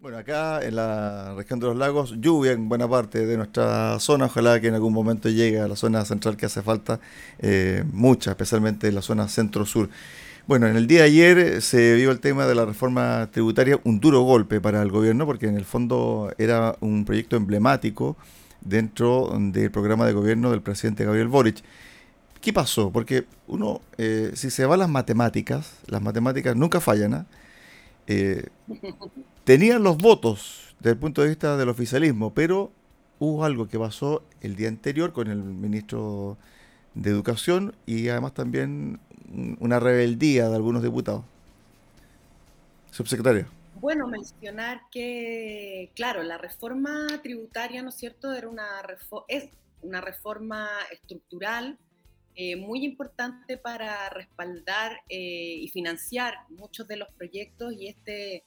Bueno, acá en la región de los lagos, lluvia en buena parte de nuestra zona. Ojalá que en algún momento llegue a la zona central que hace falta, eh, mucha, especialmente en la zona centro-sur. Bueno, en el día de ayer se vio el tema de la reforma tributaria, un duro golpe para el gobierno, porque en el fondo era un proyecto emblemático dentro del programa de gobierno del presidente Gabriel Boric. ¿Qué pasó? Porque uno, eh, si se va a las matemáticas, las matemáticas nunca fallan, ¿ah? eh, tenían los votos desde el punto de vista del oficialismo, pero hubo algo que pasó el día anterior con el ministro de Educación y además también una rebeldía de algunos diputados. Subsecretaria. Bueno, mencionar que, claro, la reforma tributaria, ¿no es cierto?, era una es una reforma estructural eh, muy importante para respaldar eh, y financiar muchos de los proyectos y este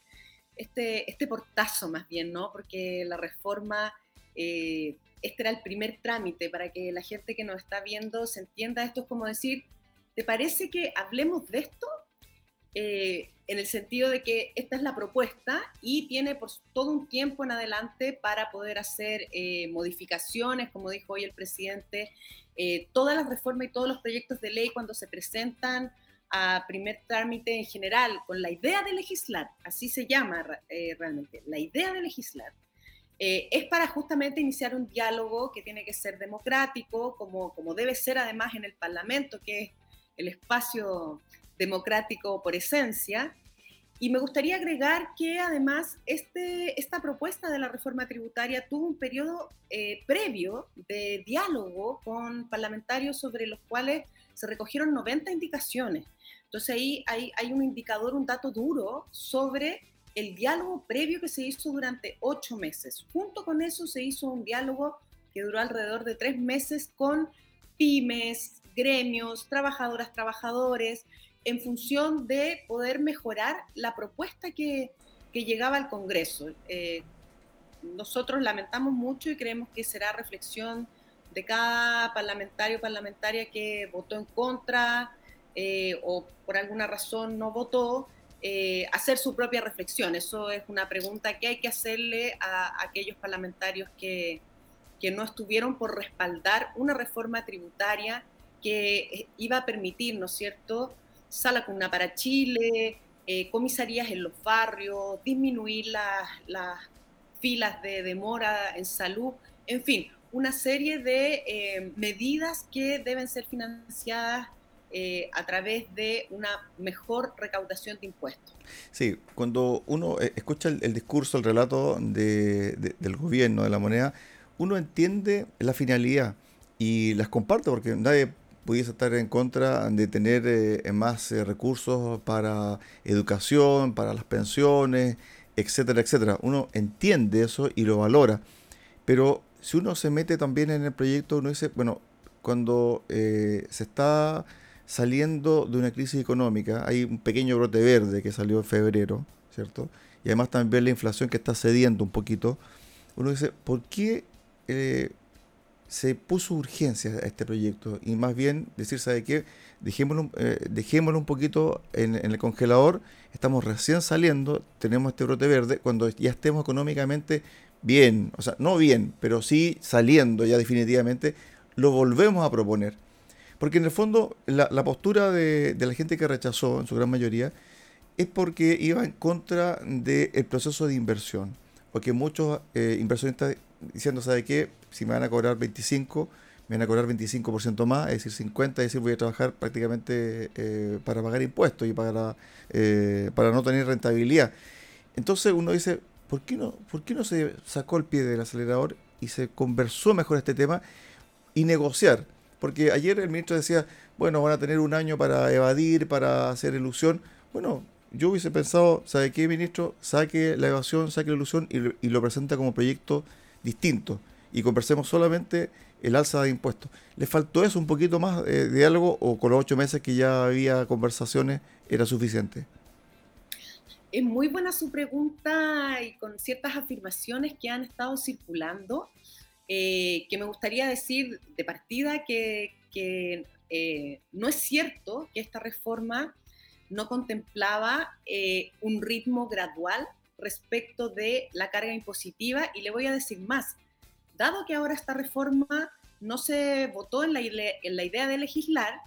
este, este portazo más bien, ¿no? Porque la reforma, eh, este era el primer trámite para que la gente que nos está viendo se entienda. Esto es como decir, ¿te parece que hablemos de esto? Eh, en el sentido de que esta es la propuesta y tiene por todo un tiempo en adelante para poder hacer eh, modificaciones, como dijo hoy el presidente, todas las reformas y todos los proyectos de ley cuando se presentan a primer trámite en general con la idea de legislar, así se llama eh, realmente, la idea de legislar, eh, es para justamente iniciar un diálogo que tiene que ser democrático, como, como debe ser además en el Parlamento, que es el espacio democrático por esencia. Y me gustaría agregar que además este, esta propuesta de la reforma tributaria tuvo un periodo eh, previo de diálogo con parlamentarios sobre los cuales se recogieron 90 indicaciones. Entonces ahí hay, hay un indicador, un dato duro sobre el diálogo previo que se hizo durante ocho meses. Junto con eso se hizo un diálogo que duró alrededor de tres meses con pymes, gremios, trabajadoras, trabajadores, en función de poder mejorar la propuesta que, que llegaba al Congreso. Eh, nosotros lamentamos mucho y creemos que será reflexión de cada parlamentario o parlamentaria que votó en contra eh, o por alguna razón no votó, eh, hacer su propia reflexión. Eso es una pregunta que hay que hacerle a, aquellos parlamentarios que, que, no estuvieron por respaldar una reforma tributaria que eh, iba a permitir, ¿no es cierto?, sala cuna para Chile, comisarías en los barrios, disminuir las, las filas de demora en salud, en fin, una serie de medidas que deben ser financiadas eh, a través de una mejor recaudación de impuestos. Sí, cuando uno eh, escucha el, discurso, el relato del gobierno, de la moneda, uno entiende la finalidad y las comparte porque nadie pudiese estar en contra de tener eh, más recursos para educación, para las pensiones, etcétera, etcétera. Uno entiende eso y lo valora, pero si uno se mete también en el proyecto, uno dice, bueno, cuando se está saliendo de una crisis económica, hay un pequeño brote verde que salió en febrero, ¿cierto? Y además también la inflación que está cediendo un poquito. Uno dice, ¿por qué eh, se puso urgencia a este proyecto? Y más bien decir, ¿sabe qué? Dejémoslo, eh, dejémoslo un poquito en, el congelador, estamos recién saliendo, tenemos este brote verde, cuando ya estemos económicamente bien, o sea, no bien, pero sí saliendo ya definitivamente, lo volvemos a proponer. Porque en el fondo la, postura de, la gente que rechazó, en su gran mayoría, es porque iba en contra del proceso de inversión. Porque muchos eh, inversionistas diciendo, ¿sabe qué? Si me van a cobrar 25, me van a cobrar 25% más, es decir, 50, es decir, voy a trabajar prácticamente eh, para pagar impuestos y para, eh, para no tener rentabilidad. Entonces uno dice, ¿por qué, no, ¿por qué no se sacó el pie del acelerador y se conversó mejor este tema y negociar? Porque ayer el ministro decía, bueno, van a tener un año para evadir, para hacer ilusión. Bueno, yo hubiese pensado, ¿sabe qué, ministro? Saque la evasión, saque la ilusión y, lo presenta como proyecto distinto. Y conversemos solamente el alza de impuestos. ¿Le faltó eso un poquito más eh, de diálogo o con los ocho meses que ya había conversaciones era suficiente? Es muy buena su pregunta y con ciertas afirmaciones que han estado circulando. Eh, que me gustaría decir de partida que, eh, no es cierto que esta reforma no contemplaba eh, un ritmo gradual, respecto de la carga impositiva y le voy a decir más. Dado que ahora esta reforma no se votó en la, en la idea de legislar,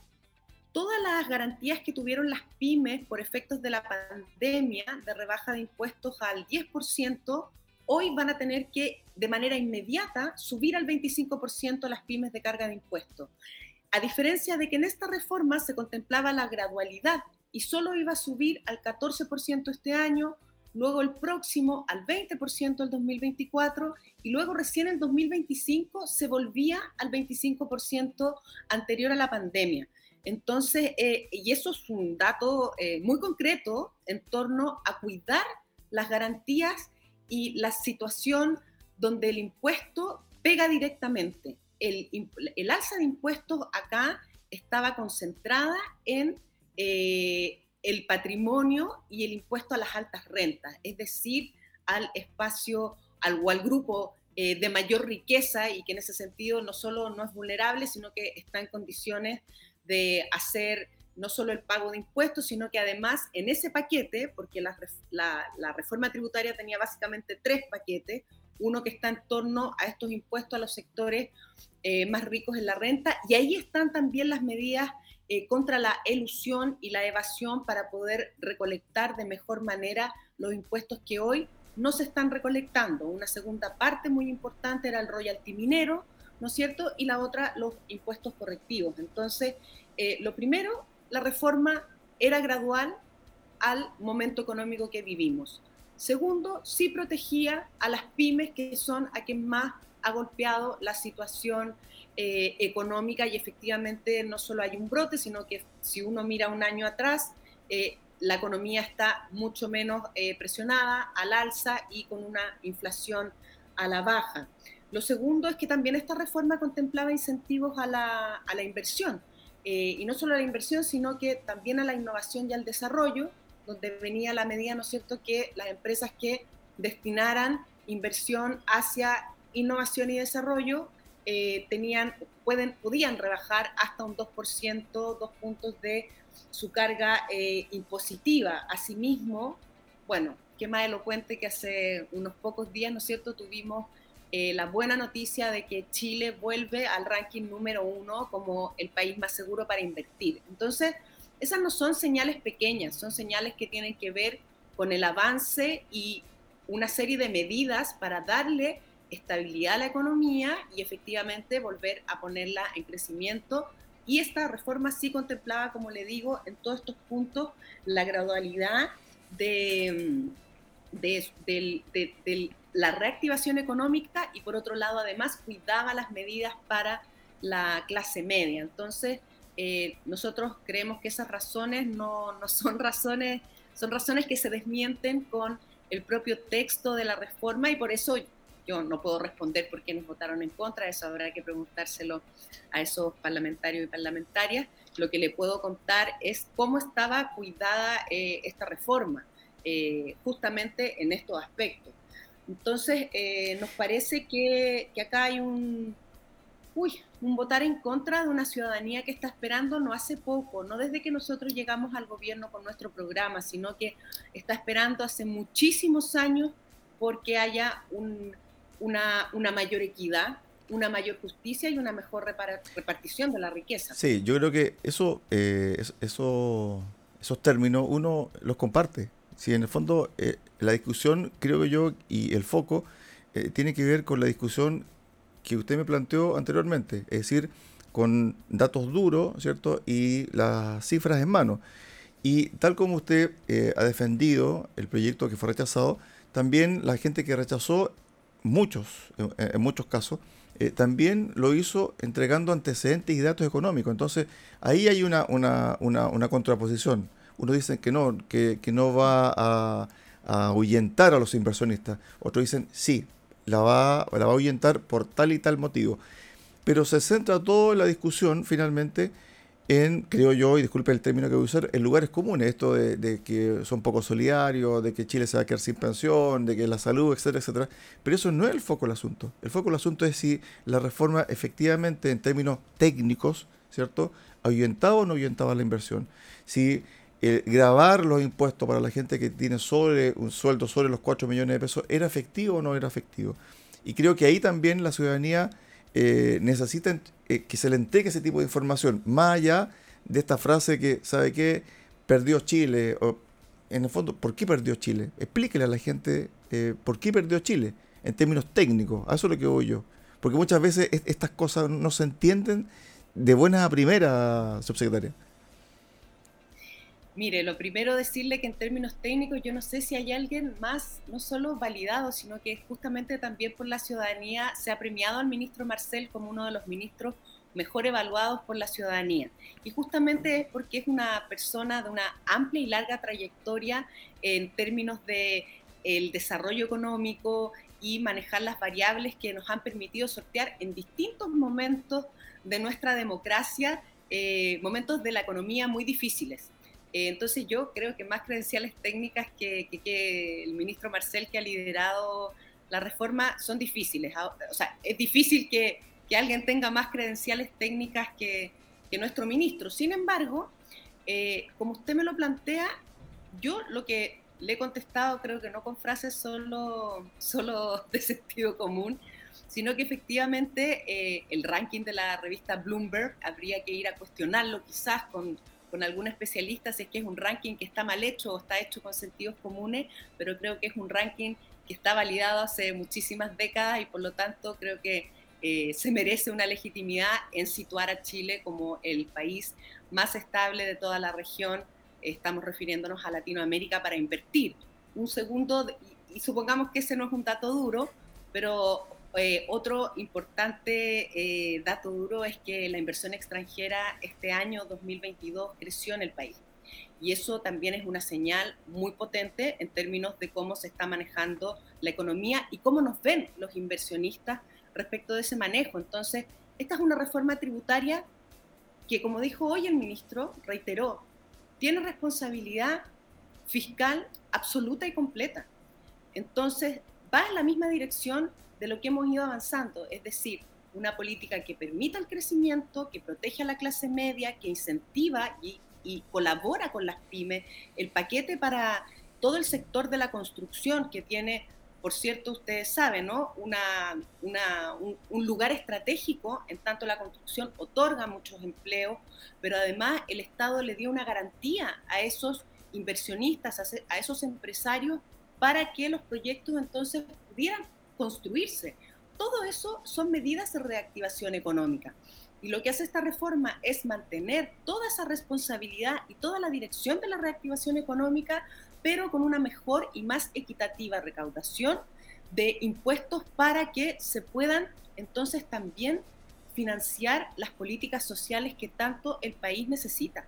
todas las garantías que tuvieron las pymes por efectos de la pandemia de rebaja de impuestos al 10%, hoy van a tener que de manera inmediata subir al 25% las pymes de carga de impuestos. A diferencia de que en esta reforma se contemplaba la gradualidad y solo iba a subir al 14% este año, luego el próximo al 20% el 2024 y luego recién en 2025 se volvía al 25% anterior a la pandemia. Entonces, eh, y eso es un dato eh, muy concreto en torno a cuidar las garantías y la situación donde el impuesto pega directamente. El, el alza de impuestos acá estaba concentrada en eh, el patrimonio y el impuesto a las altas rentas, es decir, al espacio al, o al grupo eh, de mayor riqueza y que en ese sentido no solo no es vulnerable, sino que está en condiciones de hacer no solo el pago de impuestos, sino que además en ese paquete, porque la, la, reforma tributaria tenía básicamente tres paquetes, uno que está en torno a estos impuestos a los sectores eh, más ricos en la renta, y ahí están también las medidas eh, contra la elusión y la evasión para poder recolectar de mejor manera los impuestos que hoy no se están recolectando. Una segunda parte muy importante era el royalty minero, ¿no es cierto? Y la otra, los impuestos correctivos. Entonces, eh, lo primero, la reforma era gradual al momento económico que vivimos. Segundo, sí protegía a las pymes, que son a quien más ha golpeado la situación eh, económica y efectivamente no solo hay un brote, sino que si uno mira un año atrás, eh, la economía está mucho menos eh, presionada al alza y con una inflación a la baja. Lo segundo es que también esta reforma contemplaba incentivos a la, a la inversión, y no solo a la inversión, sino que también a la innovación y al desarrollo, donde venía la medida, ¿no es cierto?, que las empresas que destinaran inversión hacia innovación y desarrollo eh, tenían, pueden, podían rebajar hasta un 2%, dos puntos de su carga eh, impositiva. Asimismo, bueno, qué más elocuente que hace unos pocos días, ¿no es cierto?, tuvimos eh, la buena noticia de que Chile vuelve al ranking número uno como el país más seguro para invertir. Entonces, esas no son señales pequeñas, son señales que tienen que ver con el avance y una serie de medidas para darle estabilidad a la economía y efectivamente volver a ponerla en crecimiento. Y esta reforma sí contemplaba, como le digo, en todos estos puntos la gradualidad de, de, la reactivación económica y por otro lado además cuidaba las medidas para la clase media. Entonces, eh, nosotros creemos que esas razones no, no son razones, son razones que se desmienten con el propio texto de la reforma y por eso yo no puedo responder por quiénes votaron en contra, eso habrá que preguntárselo a esos parlamentarios y parlamentarias. Lo que le puedo contar es cómo estaba cuidada eh, esta reforma, eh, justamente en estos aspectos. Entonces, eh, nos parece que, que, acá hay un, uy, un votar en contra de una ciudadanía que está esperando no hace poco, no desde que nosotros llegamos al gobierno con nuestro programa, sino que está esperando hace muchísimos años porque haya un, una, una mayor equidad, una mayor justicia y una mejor repartición de la riqueza. Sí, yo creo que eso, eh, eso, esos términos uno los comparte. Si en el fondo eh, la discusión, creo yo, y el foco eh, tiene que ver con la discusión que usted me planteó anteriormente, es decir, con datos duros, ¿cierto? Y las cifras en mano. Y tal como usted ha defendido el proyecto que fue rechazado, también la gente que rechazó muchos, en, muchos casos, eh, también lo hizo entregando antecedentes y datos económicos. Entonces, ahí hay una, una, una, una contraposición. Uno dice que no, que, que no va a, a, ahuyentar a los inversionistas. Otros dicen, sí, la va, la va a ahuyentar por tal y tal motivo. Pero se centra todo en la discusión, finalmente, en, creo yo, y disculpe el término que voy a usar, en lugares comunes, esto de, que son poco solidarios, de que Chile se va a quedar sin pensión, de que la salud, etcétera, etcétera. Pero eso no es el foco del asunto. El foco del asunto es si la reforma efectivamente, en términos técnicos, ¿cierto?, ahuyentaba o no ahuyentaba la inversión. Si grabar los impuestos para la gente que tiene sobre un sueldo sobre los 4 millones de pesos, ¿era efectivo o no era efectivo? Y creo que ahí también la ciudadanía eh, necesita eh, que se le entregue ese tipo de información, más allá de esta frase que, ¿sabe qué? Perdió Chile, en el fondo, ¿por qué perdió Chile? Explíquele a la gente eh, por qué perdió Chile, en términos técnicos, a eso es lo que voy yo. Porque muchas veces estas cosas no se entienden de buena a primera, subsecretaria. Mire, lo primero decirle que en términos técnicos yo no sé si hay alguien más, no solo validado, sino que justamente también por la ciudadanía se ha premiado al ministro Marcel como uno de los ministros mejor evaluados por la ciudadanía. Y justamente es porque es una persona de una amplia y larga trayectoria en términos de el desarrollo económico y manejar las variables que nos han permitido sortear en distintos momentos de nuestra democracia, eh, momentos de la economía muy difíciles. Eh, entonces yo creo que más credenciales técnicas que, el ministro Marcel que ha liderado la reforma son difíciles. Ah, o sea, es difícil que, alguien tenga más credenciales técnicas que, nuestro ministro. Sin embargo, eh, como usted me lo plantea, yo lo que le he contestado creo que no con frases solo, solo de sentido común, sino que efectivamente eh, el ranking de la revista Bloomberg habría que ir a cuestionarlo quizás con con algún especialista si es que es un ranking que está mal hecho o está hecho con sentidos comunes, pero creo que es un ranking que está validado hace muchísimas décadas y por lo tanto creo que eh, se merece una legitimidad en situar a Chile como el país más estable de toda la región. Estamos refiriéndonos a Latinoamérica para invertir. Un segundo, y supongamos que ese no es un dato duro, pero eh, otro importante eh, dato duro es que la inversión extranjera este año 2022 creció en el país. Y eso también es una señal muy potente en términos de cómo se está manejando la economía y cómo nos ven los inversionistas respecto de ese manejo. Entonces, esta es una reforma tributaria que, como dijo hoy el ministro, reiteró, tiene responsabilidad fiscal absoluta y completa. Entonces, va en la misma dirección de lo que hemos ido avanzando, es decir, una política que permita el crecimiento, que protege a la clase media, que incentiva y, colabora con las pymes, el paquete para todo el sector de la construcción que tiene, por cierto, ustedes saben, ¿no? Un, lugar estratégico, en tanto la construcción otorga muchos empleos, pero además el Estado le dio una garantía a esos inversionistas, a esos empresarios, para que los proyectos entonces pudieran construirse. Todo eso son medidas de reactivación económica. Y lo que hace esta reforma es mantener toda esa responsabilidad y toda la dirección de la reactivación económica, pero con una mejor y más equitativa recaudación de impuestos para que se puedan entonces también financiar las políticas sociales que tanto el país necesita.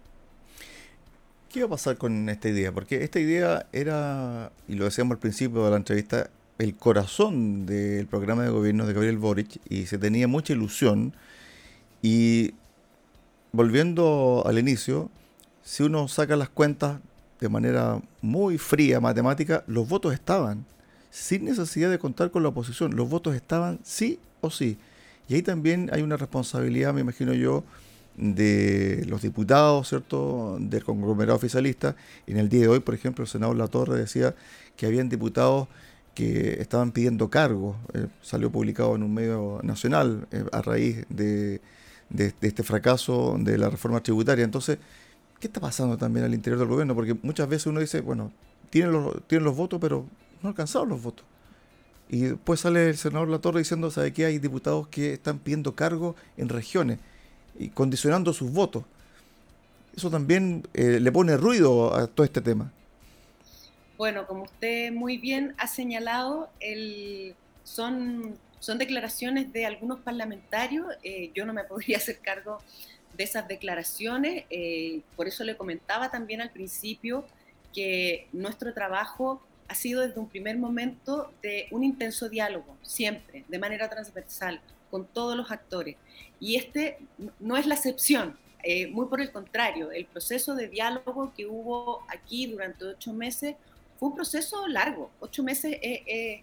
¿Qué va a pasar con esta idea? Porque esta idea era, y lo decíamos al principio de la entrevista, el corazón del programa de gobierno de Gabriel Boric y se tenía mucha ilusión. Y volviendo al inicio, si uno saca las cuentas de manera muy fría, matemática, los votos estaban, sin necesidad de contar con la oposición, los votos estaban sí o sí. Y ahí también hay una responsabilidad, me imagino yo, de los diputados, ¿cierto?, del conglomerado oficialista. En el día de hoy, por ejemplo, el senador La Torre decía que habían diputados que estaban pidiendo cargos. Eh, salió publicado en un medio nacional eh, a raíz de, este fracaso de la reforma tributaria. Entonces, ¿qué está pasando también al interior del gobierno? Porque muchas veces uno dice, bueno, tienen los, tienen los votos, pero no alcanzaron los votos. Y después sale el senador Latorre diciendo, ¿sabe qué? Hay diputados que están pidiendo cargos en regiones y condicionando sus votos. Eso también eh, le pone ruido a todo este tema. Bueno, como usted muy bien ha señalado, son, son declaraciones de algunos parlamentarios. Eh, yo no me podría hacer cargo de esas declaraciones. Eh, por eso le comentaba también al principio que nuestro trabajo ha sido desde un primer momento de un intenso diálogo, siempre, de manera transversal, con todos los actores. Y este no es la excepción, eh, muy por el contrario, el proceso de diálogo que hubo aquí durante ocho meses fue un proceso largo. Ocho meses es,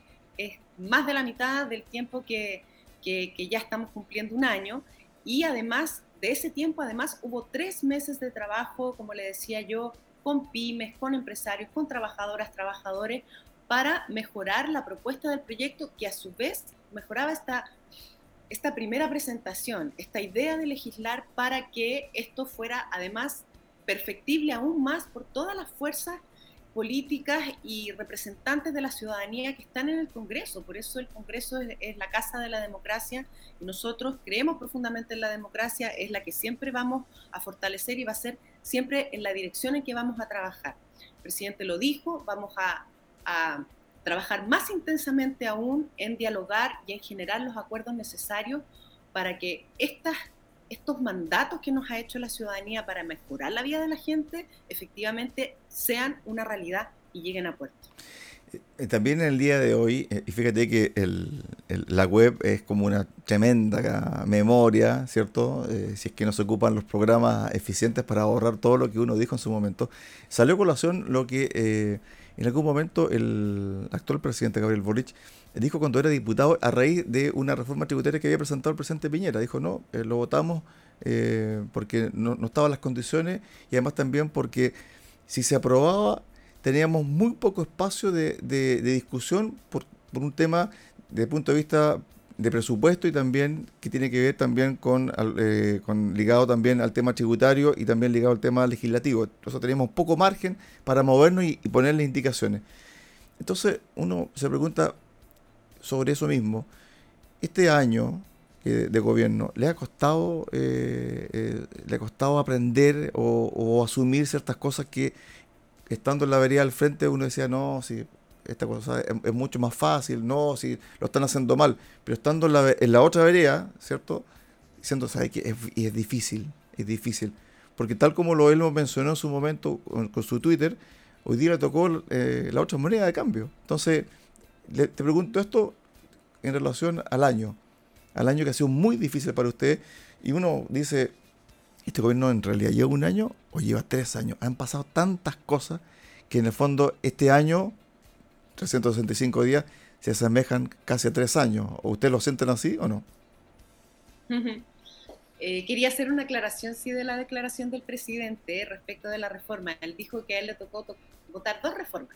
más de la mitad del tiempo que, que, ya estamos cumpliendo un año. Y además de ese tiempo, además hubo tres meses de trabajo, como le decía yo, con pymes, con empresarios, con trabajadoras, trabajadores, para mejorar la propuesta del proyecto que a su vez mejoraba esta, esta primera presentación, esta idea de legislar para que esto fuera además perfectible aún más por todas las fuerzas políticas y representantes de la ciudadanía que están en el Congreso. Por eso el Congreso es, la casa de la democracia y nosotros creemos profundamente en la democracia, es la que siempre vamos a fortalecer y va a ser siempre en la dirección en que vamos a trabajar. El presidente lo dijo, vamos a, a trabajar más intensamente aún en dialogar y en generar los acuerdos necesarios para que estas estos mandatos que nos ha hecho la ciudadanía para mejorar la vida de la gente efectivamente sean una realidad y lleguen a puerto. Eh, también en el día de hoy, eh, y fíjate que la web es como una tremenda memoria, ¿cierto? Eh, si es que no se ocupan los programas eficientes para ahorrar todo lo que uno dijo en su momento. Salió a colación lo que en algún momento el actual presidente Gabriel Boric dijo cuando era diputado a raíz de una reforma tributaria que había presentado el presidente Piñera. Dijo, no, eh, lo votamos eh, porque no, estaban las condiciones y además también porque si se aprobaba teníamos muy poco espacio de, discusión por, por, un tema el punto de vista de presupuesto y también que tiene que ver también con, eh, con ligado también al tema tributario y también ligado al tema legislativo. Entonces teníamos poco margen para movernos y, ponerle indicaciones. Entonces uno se pregunta sobre eso mismo. Este año de gobierno, ¿le ha costado, eh, eh, ¿le ha costado aprender o, asumir ciertas cosas que estando en la vereda al frente uno decía, no, sí, esta cosa es, mucho más fácil, no, si lo están haciendo mal, pero estando en la, en la otra vereda, ¿cierto? Diciendo, ¿sabes que es, es, difícil, es difícil. Porque tal como lo él lo mencionó en su momento con, su Twitter, hoy día le tocó eh, la otra moneda de cambio. Entonces, te pregunto esto en relación al año, al año que ha sido muy difícil para usted, y uno dice, ¿este gobierno en realidad lleva un año o lleva tres años? Han pasado tantas cosas que en el fondo este año 365 días se asemejan casi a tres años. ¿O usted lo sienten así o no? Eh, quería hacer una aclaración, sí, de la declaración del presidente respecto de la reforma. Él dijo que a él le tocó votar dos reformas.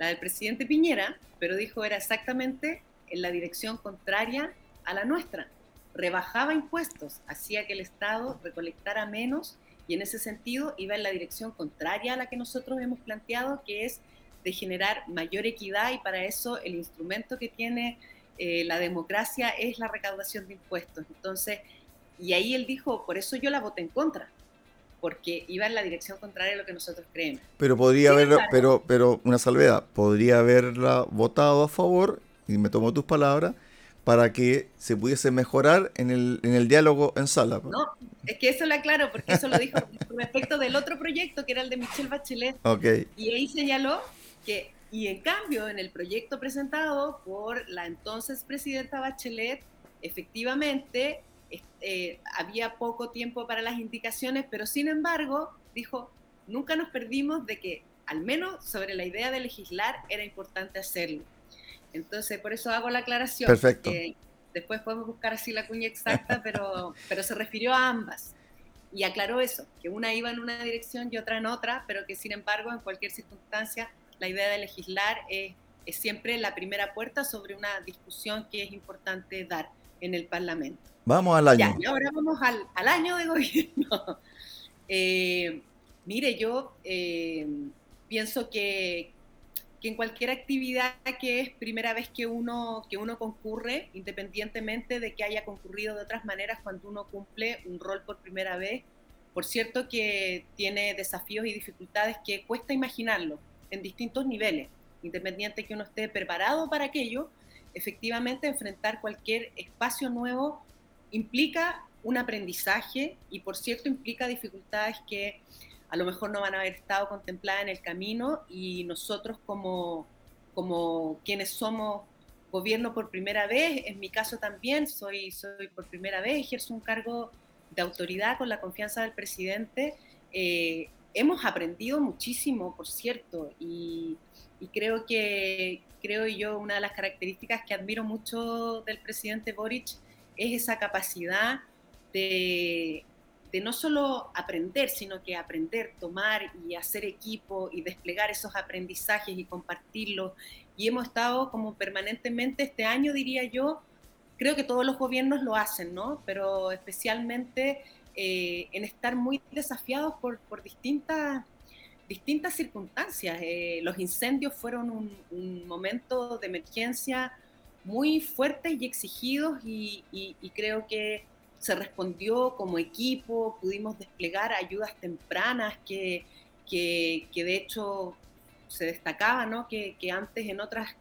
La del presidente Piñera, pero dijo era exactamente en la dirección contraria a la nuestra. Rebajaba impuestos, hacía que el Estado recolectara menos y en ese sentido iba en la dirección contraria a la que nosotros hemos planteado, que es de generar mayor equidad y para eso el instrumento que tiene eh, la democracia es la recaudación de impuestos. Entonces, y ahí él dijo, por eso yo la voté en contra, porque iba en la dirección contraria a lo que nosotros creemos. Pero podría haber, pero, pero una salvedad, podría haberla votado a favor, y me tomo tus palabras, para que se pudiese mejorar en el, en el diálogo en sala. No, es que eso lo aclaro, porque eso lo dijo respecto del otro proyecto, que era el de Michelle Bachelet. Okay. Y ahí señaló que, y en cambio, en el proyecto presentado por la entonces presidenta Bachelet, efectivamente eh, había poco tiempo para las indicaciones, pero sin embargo, dijo, nunca nos perdimos de que, al menos sobre la idea de legislar, era importante hacerlo. Entonces, por eso hago la aclaración. Perfecto. después podemos buscar así la cuña exacta, pero, pero se refirió a ambas. Y aclaró eso, que una iba en una dirección y otra en otra, pero que sin embargo, en cualquier circunstancia, la idea de legislar es, siempre la primera puerta sobre una discusión que es importante dar en el Parlamento. Vamos al año. y ahora vamos al, año de gobierno. Eh, mire, yo eh, pienso que, que, en cualquier actividad que es primera vez que uno, que uno concurre, independientemente de que haya concurrido de otras maneras cuando uno cumple un rol por primera vez, por cierto que tiene desafíos y dificultades que cuesta imaginarlo en distintos niveles, independiente que uno esté preparado para aquello, efectivamente enfrentar cualquier espacio nuevo implica un aprendizaje y por cierto implica dificultades que a lo mejor no van a haber estado contempladas en el camino y nosotros como, como quienes somos gobierno por primera vez, en mi caso también soy, soy por primera vez, ejerzo un cargo de autoridad con la confianza del presidente, eh, hemos aprendido muchísimo, por cierto, y, creo que, creo yo, una de las características que admiro mucho del presidente Boric es esa capacidad de, de no solo aprender, sino que aprender, tomar y hacer equipo y desplegar esos aprendizajes y compartirlos. Y hemos estado como permanentemente este año, diría yo, creo que todos los gobiernos lo hacen, ¿no? Pero especialmente eh, en estar muy desafiados por, por distintas, distintas circunstancias. Eh, los incendios fueron un, momento de emergencia muy fuerte y exigidos y, y creo que se respondió como equipo, pudimos desplegar ayudas tempranas que, que, de hecho se destacaba, ¿no? que, que, antes en otras,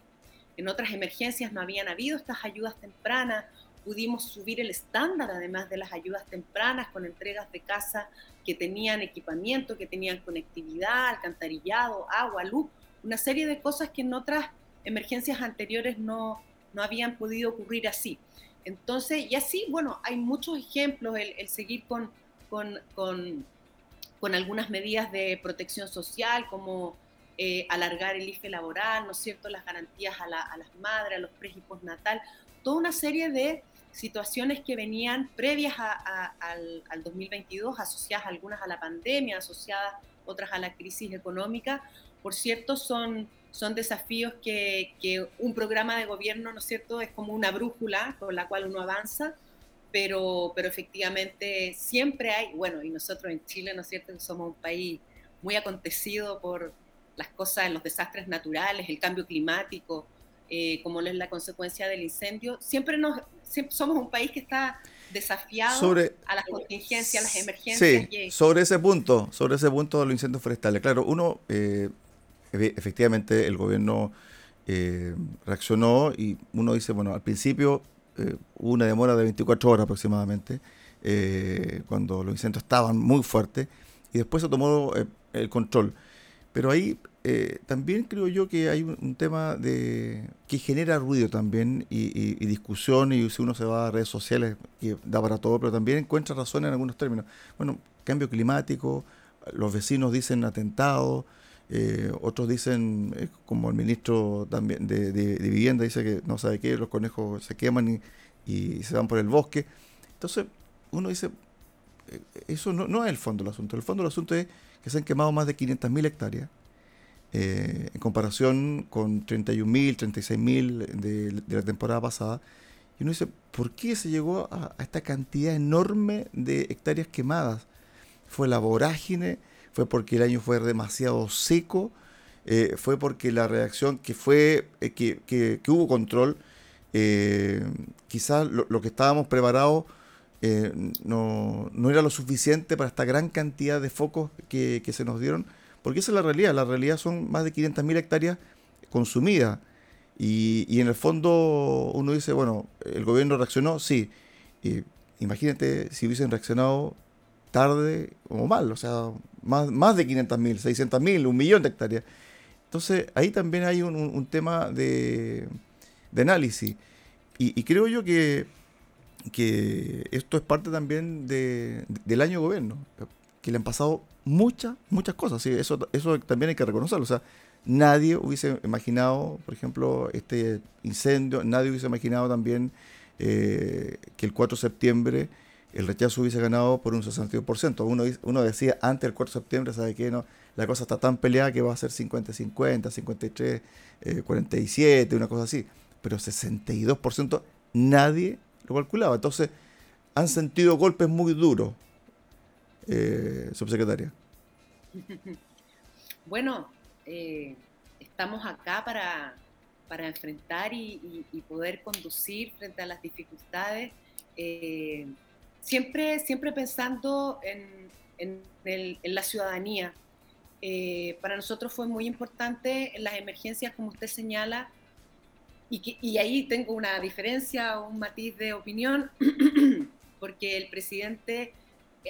en otras emergencias no habían habido estas ayudas tempranas, pudimos subir el estándar además de las ayudas tempranas con entregas de casa que tenían equipamiento, que tenían conectividad, alcantarillado, agua, luz, una serie de cosas que en otras emergencias anteriores no, no habían podido ocurrir así. Entonces, y así, bueno, hay muchos ejemplos, el, seguir con, con, con, algunas medidas de protección social, como eh, alargar el IFE laboral, ¿no es cierto?, las garantías a, las madres, a los pre y postnatal, toda una serie de situaciones que venían previas al, al 2022, asociadas algunas a la pandemia, asociadas otras a la crisis económica, por cierto, son son desafíos que, que, un programa de gobierno, ¿no es cierto?, es como una brújula con la cual uno avanza, pero, pero efectivamente siempre hay, bueno, y nosotros en Chile, ¿no es cierto?, somos un país muy acontecido por las cosas, los desastres naturales, el cambio climático, eh, como es la consecuencia del incendio, siempre nos somos un país que está desafiado a las contingencias, a las emergencias. Sí, sobre ese punto, sobre ese punto de los incendios forestales. Claro, uno eh, efectivamente el gobierno eh, reaccionó y uno dice, bueno, al principio eh, hubo una demora de 24 horas aproximadamente, eh, cuando los incendios estaban muy fuertes, y después se tomó el control. Pero ahí también creo yo que hay un, tema de que genera ruido también y, discusión, y si uno se va a redes sociales, y da para todo, pero también encuentra razón en algunos términos. Bueno, cambio climático, los vecinos dicen atentado, eh, otros dicen, eh, como el ministro también de, Vivienda dice que no sabe qué, los conejos se queman y, se van por el bosque. Entonces, uno dice, eh, eso no, es el fondo del asunto. El fondo del asunto es que se han quemado más de 500.000 hectáreas. en comparación con 31.000, 36.000 de, de la temporada pasada. Y uno dice, ¿por qué se llegó a esta cantidad enorme de hectáreas quemadas? Fue la vorágine fue porque el año fue demasiado seco, eh, fue porque la reacción que fue, eh, que, que, hubo control, eh, quizás lo, que estábamos preparados no, no, era lo suficiente para esta gran cantidad de focos que, que, se nos dieron, porque esa es la realidad, la realidad son más de 500.000 hectáreas consumidas. Y, y, en el fondo uno dice, bueno, el gobierno reaccionó, sí. imagínate si hubiesen reaccionado tarde o mal, o sea, más, más de 500.000, 600.000, un millón de hectáreas. Entonces, ahí también hay un, tema de, análisis. Y, creo yo que, que esto es parte también de, del año gobierno, que le han pasado muchas, muchas cosas. ¿sí? Eso, eso también hay que reconocerlo. O sea, nadie hubiese imaginado, por ejemplo, este incendio, nadie hubiese imaginado también eh, que el 4 de septiembre el rechazo hubiese ganado por un 62%. Uno, decía antes del 4 de septiembre, ¿sabe qué? No, la cosa está tan peleada que va a ser 50-50, 53, 47, una cosa así. Pero 62% nadie lo calculaba. Entonces, han sentido golpes muy duros, eh, subsecretaria. Bueno, eh, estamos acá para, para enfrentar y, poder conducir frente a las dificultades. Eh, siempre, siempre pensando en, la ciudadanía. Eh, para nosotros fue muy importante en las emergencias, como usted señala, y, y ahí tengo una diferencia, un matiz de opinión, porque el presidente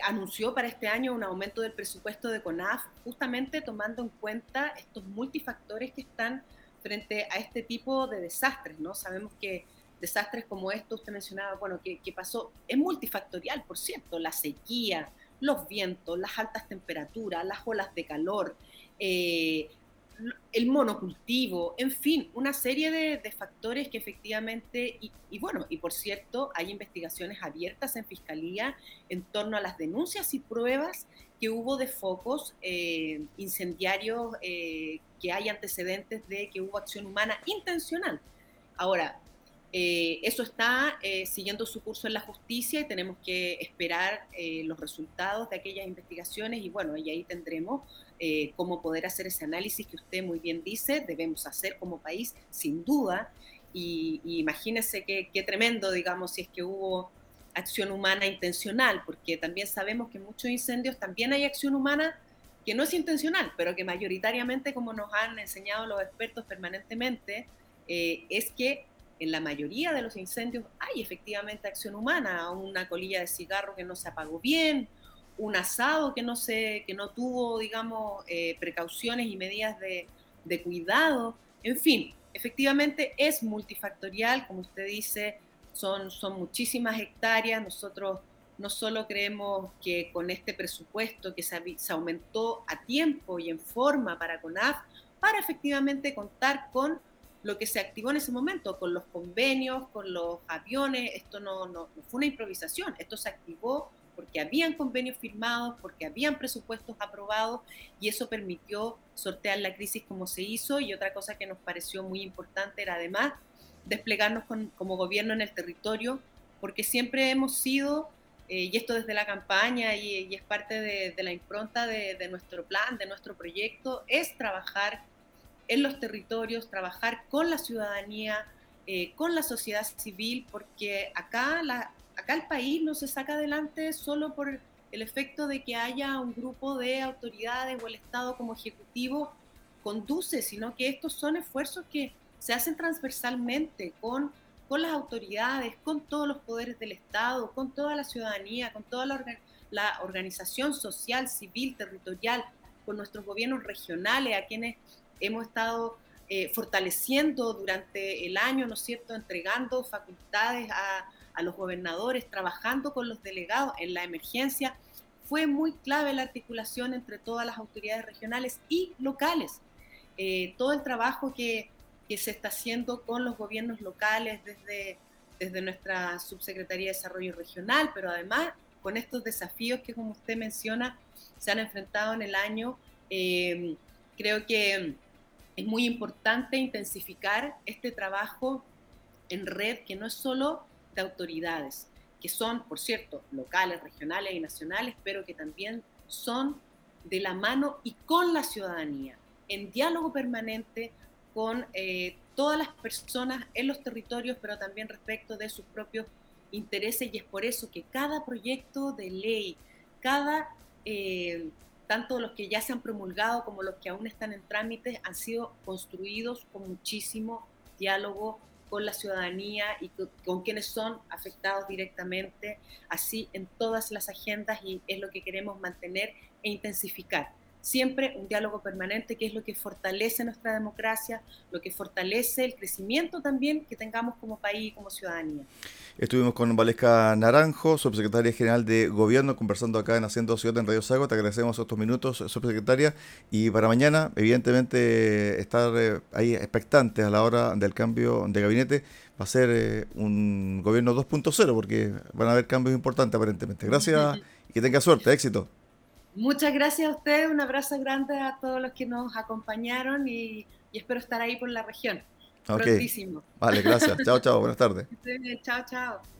anunció para este año un aumento del presupuesto de CONAF, justamente tomando en cuenta estos multifactores que están frente a este tipo de desastres, ¿no? Sabemos que desastres como estos, usted mencionaba, bueno, que, pasó, es multifactorial, por cierto, la sequía, los vientos, las altas temperaturas, las olas de calor, eh, el monocultivo, en fin, una serie de, factores que efectivamente, y, bueno, y por cierto, hay investigaciones abiertas en Fiscalía en torno a las denuncias y pruebas que hubo de focos eh, incendiarios, eh, que hay antecedentes de que hubo acción humana intencional. Ahora, eh, eso está siguiendo su curso en la justicia y tenemos que esperar los resultados de aquellas investigaciones y bueno, y ahí tendremos eh, cómo poder hacer ese análisis que usted muy bien dice, debemos hacer como país, sin duda. Y, imagínese qué, tremendo, digamos, si es que hubo acción humana intencional, porque también sabemos que en muchos incendios también hay acción humana que no es intencional, pero que mayoritariamente, como nos han enseñado los expertos permanentemente, eh, es que en la mayoría de los incendios hay efectivamente acción humana, una colilla de cigarro que no se apagó bien, un asado que no, se, que no tuvo, digamos, eh, precauciones y medidas de, de, cuidado. En fin, efectivamente es multifactorial, como usted dice, son, son muchísimas hectáreas. Nosotros no solo creemos que con este presupuesto que se, se aumentó a tiempo y en forma para CONAF, para efectivamente contar con lo que se activó en ese momento, con los convenios, con los aviones, esto no, fue una improvisación, esto se activó porque habían convenios firmados, porque habían presupuestos aprobados y eso permitió sortear la crisis como se hizo. Y otra cosa que nos pareció muy importante era además desplegarnos como gobierno en el territorio, porque siempre hemos sido, eh, y esto desde la campaña y, es parte de, la impronta de, nuestro plan, de nuestro proyecto, es trabajar en los territorios, trabajar con la ciudadanía, eh, con la sociedad civil, porque acá la, acá el país no se saca adelante solo por el efecto de que haya un grupo de autoridades o el Estado como ejecutivo conduce, sino que estos son esfuerzos que se hacen transversalmente con, con las autoridades, con todos los poderes del Estado, con toda la ciudadanía, con toda la, la organización social, civil, territorial, con nuestros gobiernos regionales, a quienes hemos estado eh, fortaleciendo durante el año, ¿no es cierto?, entregando facultades a, a los gobernadores, trabajando con los delegados en la emergencia, fue muy clave la articulación entre todas las autoridades regionales y locales. Eh, todo el trabajo que, que, se está haciendo con los gobiernos locales desde, desde nuestra Subsecretaría de Desarrollo Regional, pero además con estos desafíos que, como usted menciona, se han enfrentado en el año, eh, creo que es muy importante intensificar este trabajo en red, que no es solo de autoridades, que son, por cierto, locales, regionales y nacionales, pero que también son de la mano y con la ciudadanía, en diálogo permanente con eh, todas las personas en los territorios, pero también respecto de sus propios intereses. Y es por eso que cada proyecto de ley, cada, eh, tanto los que ya se han promulgado como los que aún están en trámite, han sido construidos con muchísimo diálogo con la ciudadanía y con, quienes son afectados directamente, así en todas las agendas y es lo que queremos mantener e intensificar. Siempre un diálogo permanente que es lo que fortalece nuestra democracia, lo que fortalece el crecimiento también que tengamos como país y como ciudadanía. Estuvimos con Valesca Naranjo, subsecretaria general de Gobierno, conversando acá en Haciendo Ciudad en Radio Sago. Te agradecemos estos minutos, subsecretaria. Y para mañana, evidentemente, estar eh, ahí expectantes a la hora del cambio de gabinete. Va a ser eh, un gobierno 2.0, porque van a haber cambios importantes aparentemente. Gracias y que tenga suerte, éxito. Muchas gracias a ustedes, un abrazo grande a todos los que nos acompañaron y espero estar ahí por la región. Vale, gracias. chao, chao. Buenas tardes. Chao, chao.